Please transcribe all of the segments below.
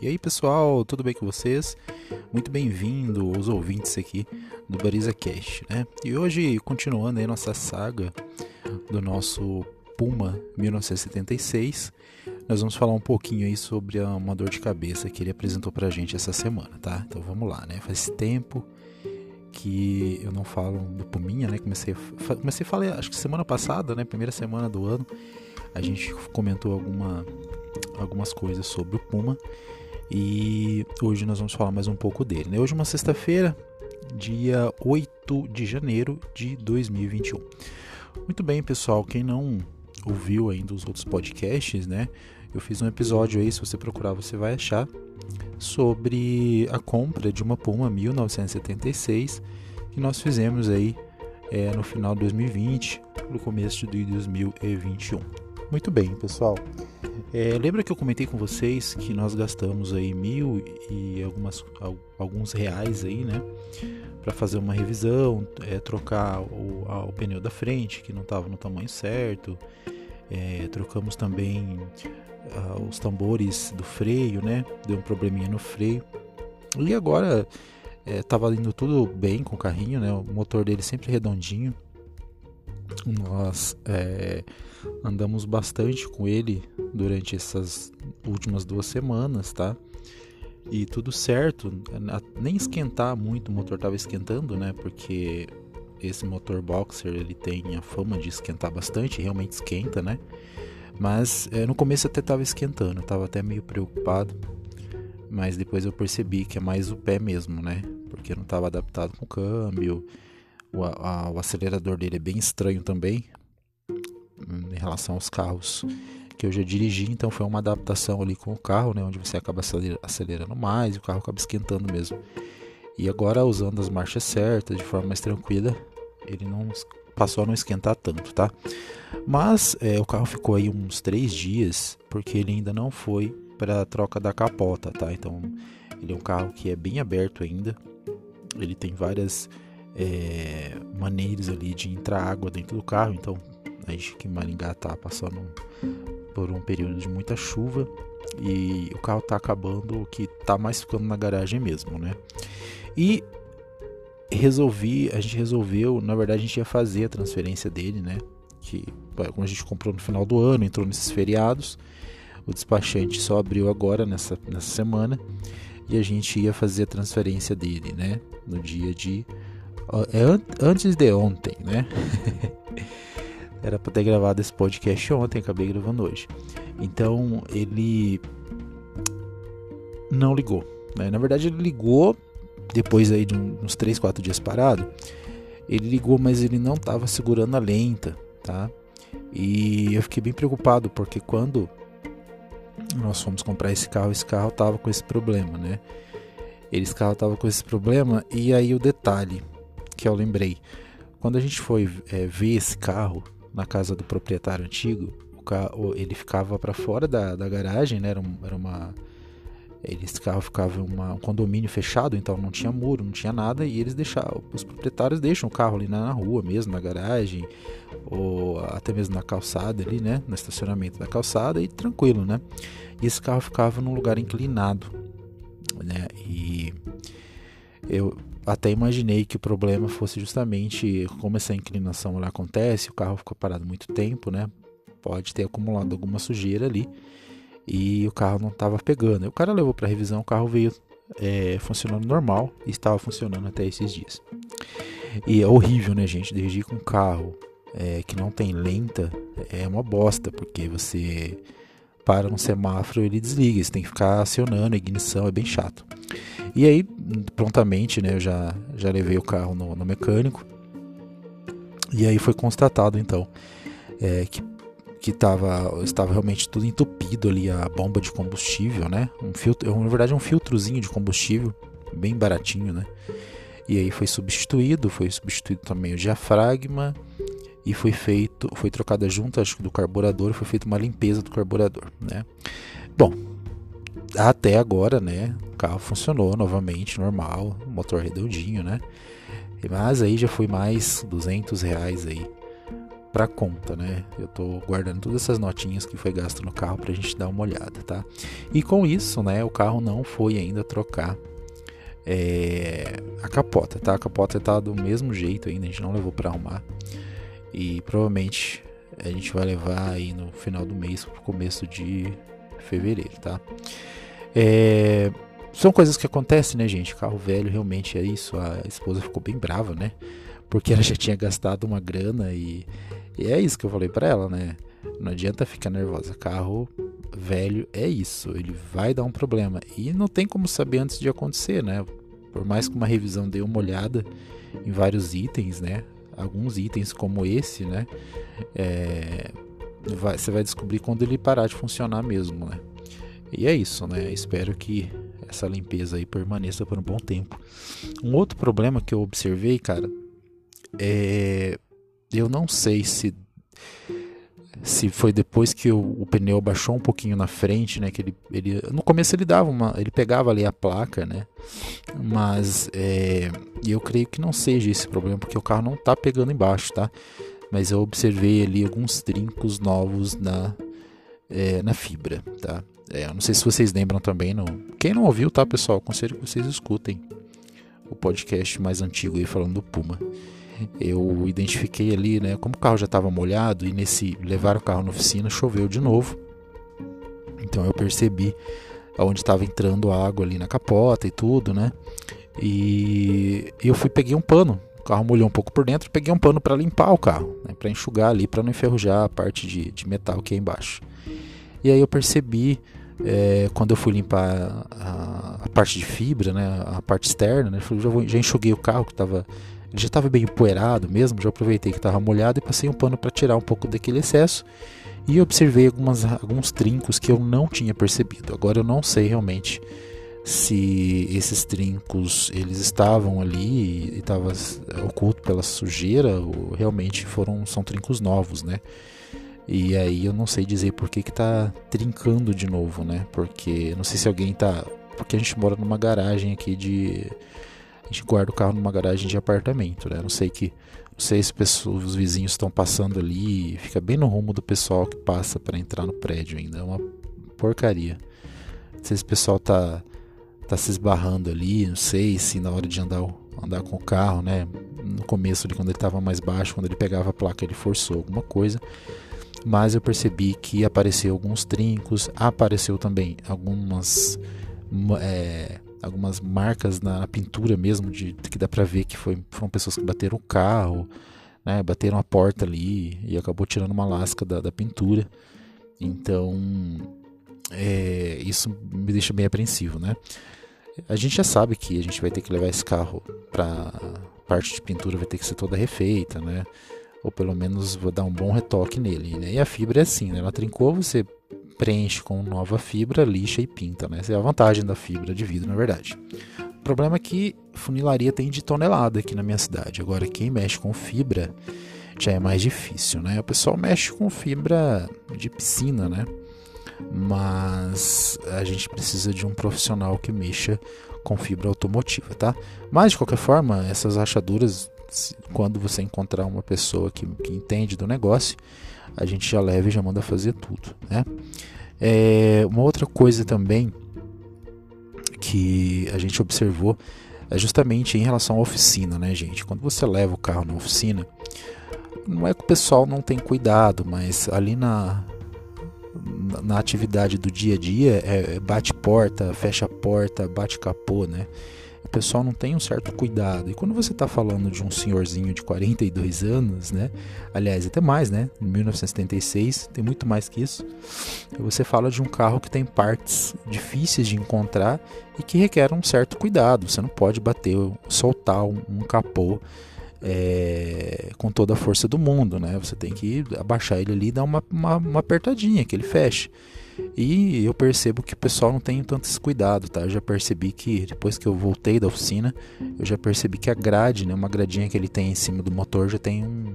E aí pessoal, tudo bem com vocês? Muito bem-vindo os ouvintes aqui do Bariza Cash, né? E hoje, continuando aí nossa saga do nosso Puma 1976, nós vamos falar um pouquinho aí sobre uma dor de cabeça que ele apresentou pra gente essa semana, tá? Então vamos lá, né? Faz tempo que eu não falo do Puminha, né? Comecei comecei a falar, acho que semana passada, né? Primeira semana do ano, a gente comentou alguma, algumas coisas sobre o Puma e hoje nós vamos falar mais um pouco dele. Né? Hoje é uma sexta-feira, dia 8 de janeiro de 2021. Muito bem, pessoal, quem não ouviu ainda os outros podcasts, né? Eu fiz um episódio aí, se você procurar você vai achar, sobre a compra de uma Puma 1976 que nós fizemos aí é, no final de 2020, no começo de 2021. Muito bem, pessoal. É, lembra que eu comentei com vocês que nós gastamos aí mil e algumas, alguns reais aí, né? Para fazer uma revisão, é, trocar o, a, o, pneu da frente que não estava no tamanho certo. É, trocamos também uh, os tambores do freio, né? Deu um probleminha no freio. E agora estava indo tudo bem com o carrinho, né? O motor dele sempre redondinho. Nós é, andamos bastante com ele durante essas últimas duas semanas, tá? E tudo certo, nem esquentar muito, o motor estava esquentando, né? Porque esse motor boxer ele tem a fama de esquentar bastante, realmente esquenta, né? Mas é, no começo até estava esquentando, estava até meio preocupado, mas depois eu percebi que é mais o pé mesmo, né? Porque não estava adaptado com o câmbio, o, a, o acelerador dele é bem estranho também, em relação aos carros que eu já dirigi, então foi uma adaptação ali com o carro, né, onde você acaba acelerando mais e o carro acaba esquentando mesmo. E agora usando as marchas certas, de forma mais tranquila, ele não passou a não esquentar tanto, tá? Mas é, o carro ficou aí uns três dias porque ele ainda não foi para a troca da capota, tá? Então ele é um carro que é bem aberto ainda. Ele tem várias é, maneiras ali de entrar água dentro do carro, então a gente que Maringá tá passando por um período de muita chuva e o carro tá acabando, o que tá mais ficando na garagem mesmo, né? E resolvi, a gente resolveu, na verdade a gente ia fazer a transferência dele, né? Que como a gente comprou no final do ano, entrou nesses feriados, o despachante só abriu agora nessa, nessa semana e a gente ia fazer a transferência dele, né? No dia de é antes de ontem, né? Era para ter gravado esse podcast ontem, acabei gravando hoje. Então ele não ligou. Né? Na verdade, ele ligou depois aí de uns 3, 4 dias parado. Ele ligou, mas ele não estava segurando a lenta, tá? E eu fiquei bem preocupado porque quando nós fomos comprar esse carro, esse carro tava com esse problema, né? Esse carro tava com esse problema e aí o detalhe que eu lembrei, quando a gente foi é, ver esse carro, na casa do proprietário antigo, o carro, ele ficava para fora da, da garagem, né? Era, um, era uma esse carro ficava um condomínio fechado, então não tinha muro, não tinha nada, e eles deixavam, os proprietários deixam o carro ali na, na rua mesmo, na garagem, ou até mesmo na calçada ali, né, no estacionamento da calçada, e tranquilo, né. E esse carro ficava num lugar inclinado, né, e eu até imaginei que o problema fosse justamente como essa inclinação lá acontece, o carro ficou parado muito tempo, né? Pode ter acumulado alguma sujeira ali e o carro não estava pegando. O cara levou para revisão, o carro veio é, funcionando normal e estava funcionando até esses dias. E é horrível, né, gente? Dirigir com um carro é, que não tem lenta é uma bosta, porque você para no semáforo ele desliga, você tem que ficar acionando a ignição, é bem chato. E aí, prontamente, né, eu já, já levei o carro no, no mecânico. E aí foi constatado, então, é, que, que tava, estava realmente tudo entupido ali, a bomba de combustível, né? Um filtro, na verdade, um filtrozinho de combustível, bem baratinho, né? E aí foi substituído, foi substituído também o diafragma e foi feito, foi trocada junto acho, do carburador, foi feita uma limpeza do carburador, né? Bom, até agora, né, o carro funcionou novamente, normal, motor redondinho, né? Mas aí já foi mais 200 reais aí para conta, né? Eu tô guardando todas essas notinhas que foi gasto no carro pra gente dar uma olhada, tá? E com isso, né, o carro não foi ainda trocar é, a capota, tá? A capota tá do mesmo jeito ainda, a gente não levou para arrumar. E provavelmente a gente vai levar aí no final do mês pro começo de fevereiro, tá? É, são coisas que acontecem, né, gente? Carro velho realmente é isso. A esposa ficou bem brava, né? Porque ela já tinha gastado uma grana e e é isso que eu falei para ela, né? Não adianta ficar nervosa. Carro velho é isso, ele vai dar um problema. E não tem como saber antes de acontecer, né? Por mais que uma revisão dê uma olhada em vários itens, né? Alguns itens como esse, né? É, vai, você vai descobrir quando ele parar de funcionar mesmo, né? E é isso, né? Espero que essa limpeza aí permaneça por um bom tempo. Um outro problema que eu observei, cara, é eu não sei se se foi depois que o, o, pneu baixou um pouquinho na frente, né? Que ele, ele no começo ele dava uma, ele pegava ali a placa, né? Mas é, eu creio que não seja esse problema porque o carro não tá pegando embaixo, tá? Mas eu observei ali alguns trincos novos na é, na fibra, tá? É, não sei se vocês lembram também, não. Quem não ouviu, tá, pessoal? Aconselho que vocês escutem o podcast mais antigo aí falando do Puma eu identifiquei ali, né, como o carro já estava molhado e nesse levar o carro na oficina choveu de novo. Então eu percebi aonde estava entrando água ali na capota e tudo, né? E eu fui peguei um pano. O carro molhou um pouco por dentro, peguei um pano para limpar o carro, né, para enxugar ali, para não enferrujar a parte de, de metal que é embaixo. E aí eu percebi é, quando eu fui limpar a, a, parte de fibra, né, a parte externa, né, já, vou, já enxuguei o carro que estava já estava bem empoeirado mesmo, já aproveitei que estava molhado e passei um pano para tirar um pouco daquele excesso e observei algumas, alguns trincos que eu não tinha percebido. Agora eu não sei realmente se esses trincos eles estavam ali e estava oculto pela sujeira ou realmente foram são trincos novos, né? E aí eu não sei dizer por que que tá trincando de novo, né? Porque não sei se alguém tá, porque a gente mora numa garagem aqui de a gente guarda o carro numa garagem de apartamento, né? Não sei que não sei se pessoas, os vizinhos estão passando ali, fica bem no rumo do pessoal que passa para entrar no prédio ainda, é uma porcaria. Não sei se o pessoal tá tá se esbarrando ali, não sei se na hora de andar andar com o carro, né? No começo ali quando ele estava mais baixo, quando ele pegava a placa, ele forçou alguma coisa. Mas eu percebi que apareceu alguns trincos, apareceu também algumas é, algumas marcas na pintura mesmo, de, que dá para ver que foi, foram pessoas que bateram o carro, né, bateram a porta ali e acabou tirando uma lasca da, da pintura. Então, é, isso me deixa bem apreensivo, né? A gente já sabe que a gente vai ter que levar esse carro para parte de pintura vai ter que ser toda refeita, né? Ou pelo menos vou dar um bom retoque nele, né? E a fibra é assim, né? Ela trincou, você preenche com nova fibra, lixa e pinta. Né? Essa é a vantagem da fibra de vidro, na verdade. O problema é que funilaria tem de tonelada aqui na minha cidade. Agora, quem mexe com fibra já é mais difícil, né? O pessoal mexe com fibra de piscina, né? Mas a gente precisa de um profissional que mexa com fibra automotiva, tá? Mas de qualquer forma, essas rachaduras, quando você encontrar uma pessoa que, que entende do negócio, a gente já leva e já manda fazer tudo, né? É, uma outra coisa também que a gente observou é justamente em relação à oficina, né, gente? Quando você leva o carro na oficina, não é que o pessoal não tem cuidado, mas ali na, na atividade do dia a dia é bate porta, fecha porta, bate capô, né? Pessoal não tem um certo cuidado. E quando você está falando de um senhorzinho de 42 anos, né? Aliás, até mais, né? Em 1976, tem muito mais que isso. Você fala de um carro que tem partes difíceis de encontrar e que requer um certo cuidado. Você não pode bater, soltar um, capô é, com toda a força do mundo, né? Você tem que abaixar ele ali e dar uma, uma, uma apertadinha que ele feche. E eu percebo que o pessoal não tem tanto esse cuidado, tá? Eu já percebi que depois que eu voltei da oficina, eu já percebi que a grade, né, uma gradinha que ele tem em cima do motor já tem um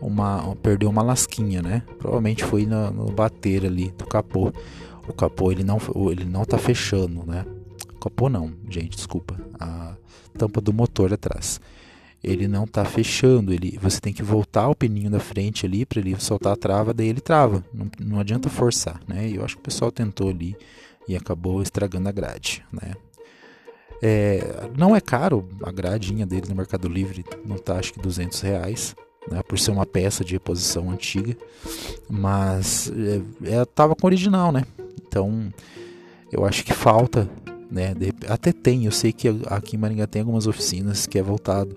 uma perdeu uma lasquinha, né? Provavelmente foi no, no bater ali do capô. O capô ele não ele não tá fechando, né? Capô não, gente, desculpa. A tampa do motor atrás. Ele não está fechando. Ele, você tem que voltar o pininho da frente ali para ele soltar a trava, daí ele trava. Não, não adianta forçar, né? Eu acho que o pessoal tentou ali e acabou estragando a grade, né? É, não é caro a gradinha dele no Mercado Livre, não tá acho que 200 reais, né, por ser uma peça de reposição antiga, mas é, é, tava com original, né? Então eu acho que falta, né? De, até tem, eu sei que aqui em Maringá tem algumas oficinas que é voltado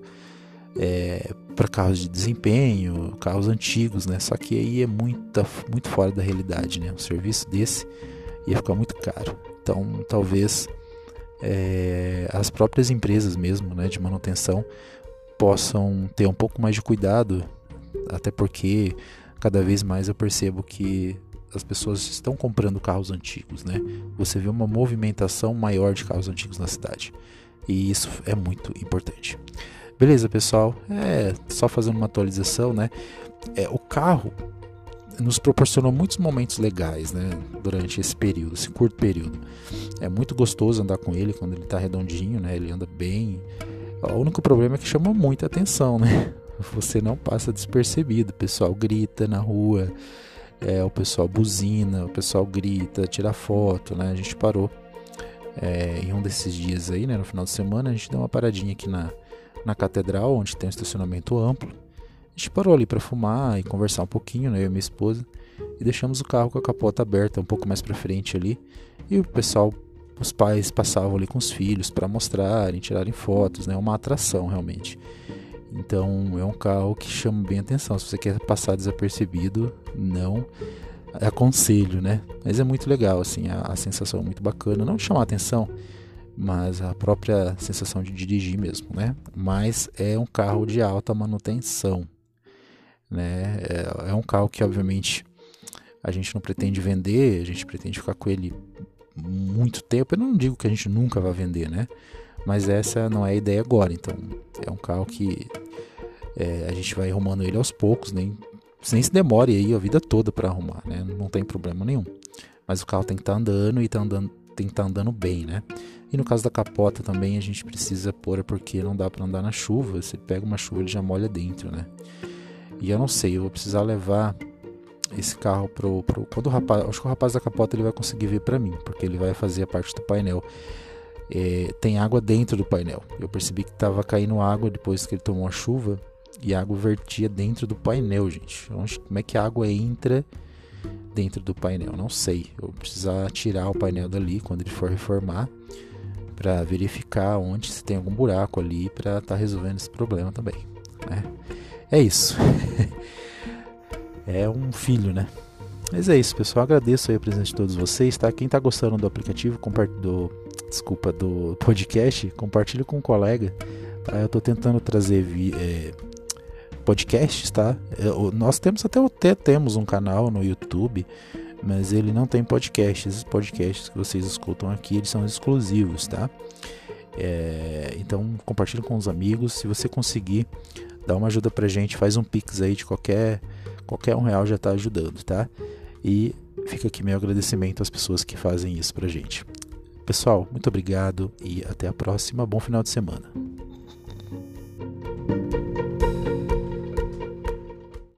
é, para carros de desempenho, carros antigos, né? Só que aí é muita, muito fora da realidade, né? Um serviço desse ia ficar muito caro. Então, talvez é, as próprias empresas mesmo, né, de manutenção, possam ter um pouco mais de cuidado, até porque cada vez mais eu percebo que as pessoas estão comprando carros antigos, né? Você vê uma movimentação maior de carros antigos na cidade. E isso é muito importante. Beleza, pessoal? É, só fazendo uma atualização, né? É, o carro nos proporcionou muitos momentos legais, né? Durante esse período, esse curto período. É muito gostoso andar com ele quando ele está redondinho, né? Ele anda bem. O único problema é que chama muita atenção, né? Você não passa despercebido. O pessoal grita na rua, é, o pessoal buzina, o pessoal grita, tira foto, né? A gente parou é, em um desses dias aí, né? No final de semana, a gente deu uma paradinha aqui na na catedral, onde tem um estacionamento amplo. A gente parou ali para fumar e conversar um pouquinho, né, eu e minha esposa, e deixamos o carro com a capota aberta um pouco mais para frente ali. E o pessoal, os pais passavam ali com os filhos para mostrarem, tirarem fotos, né, uma atração realmente. Então é um carro que chama bem atenção. Se você quer passar desapercebido, não aconselho, né? Mas é muito legal, assim, a, a sensação é muito bacana. Não chamar atenção, mas a própria sensação de dirigir mesmo, né? Mas é um carro de alta manutenção, né? É, é, um carro que obviamente a gente não pretende vender, a gente pretende ficar com ele muito tempo. Eu não digo que a gente nunca vai vender, né? Mas essa não é a ideia agora. Então é um carro que é, a gente vai arrumando ele aos poucos, nem, nem se demore aí a vida toda para arrumar, né? Não tem problema nenhum. Mas o carro tem que estar tá andando e tá andando, tem que estar tá andando bem, né? E no caso da capota também a gente precisa pôr porque não dá para andar na chuva. Você pega uma chuva ele já molha dentro, né? E eu não sei, eu vou precisar levar esse carro pro, pro quando o rapaz, acho que o rapaz da capota ele vai conseguir ver para mim, porque ele vai fazer a parte do painel. É, tem água dentro do painel. Eu percebi que estava caindo água depois que ele tomou a chuva e a água vertia dentro do painel, gente. Como é que a água entra dentro do painel? Não sei. Eu vou precisar tirar o painel dali quando ele for reformar para verificar onde se tem algum buraco ali para estar tá resolvendo esse problema também. Né? É isso. é um filho, né? Mas é isso, pessoal. Agradeço aí a presença de todos vocês, tá? Quem está gostando do aplicativo, do, desculpa, do podcast, compartilhe com um colega. Tá? Eu estou tentando trazer vi, é, podcasts, tá? Eu, nós temos até, até temos um canal no YouTube mas ele não tem podcasts. Os podcasts que vocês escutam aqui, eles são exclusivos, tá? É, então compartilhe com os amigos. Se você conseguir, dá uma ajuda pra gente, faz um pix aí de qualquer qualquer um real já tá ajudando, tá? E fica aqui meu agradecimento às pessoas que fazem isso pra gente. Pessoal, muito obrigado e até a próxima. Bom final de semana.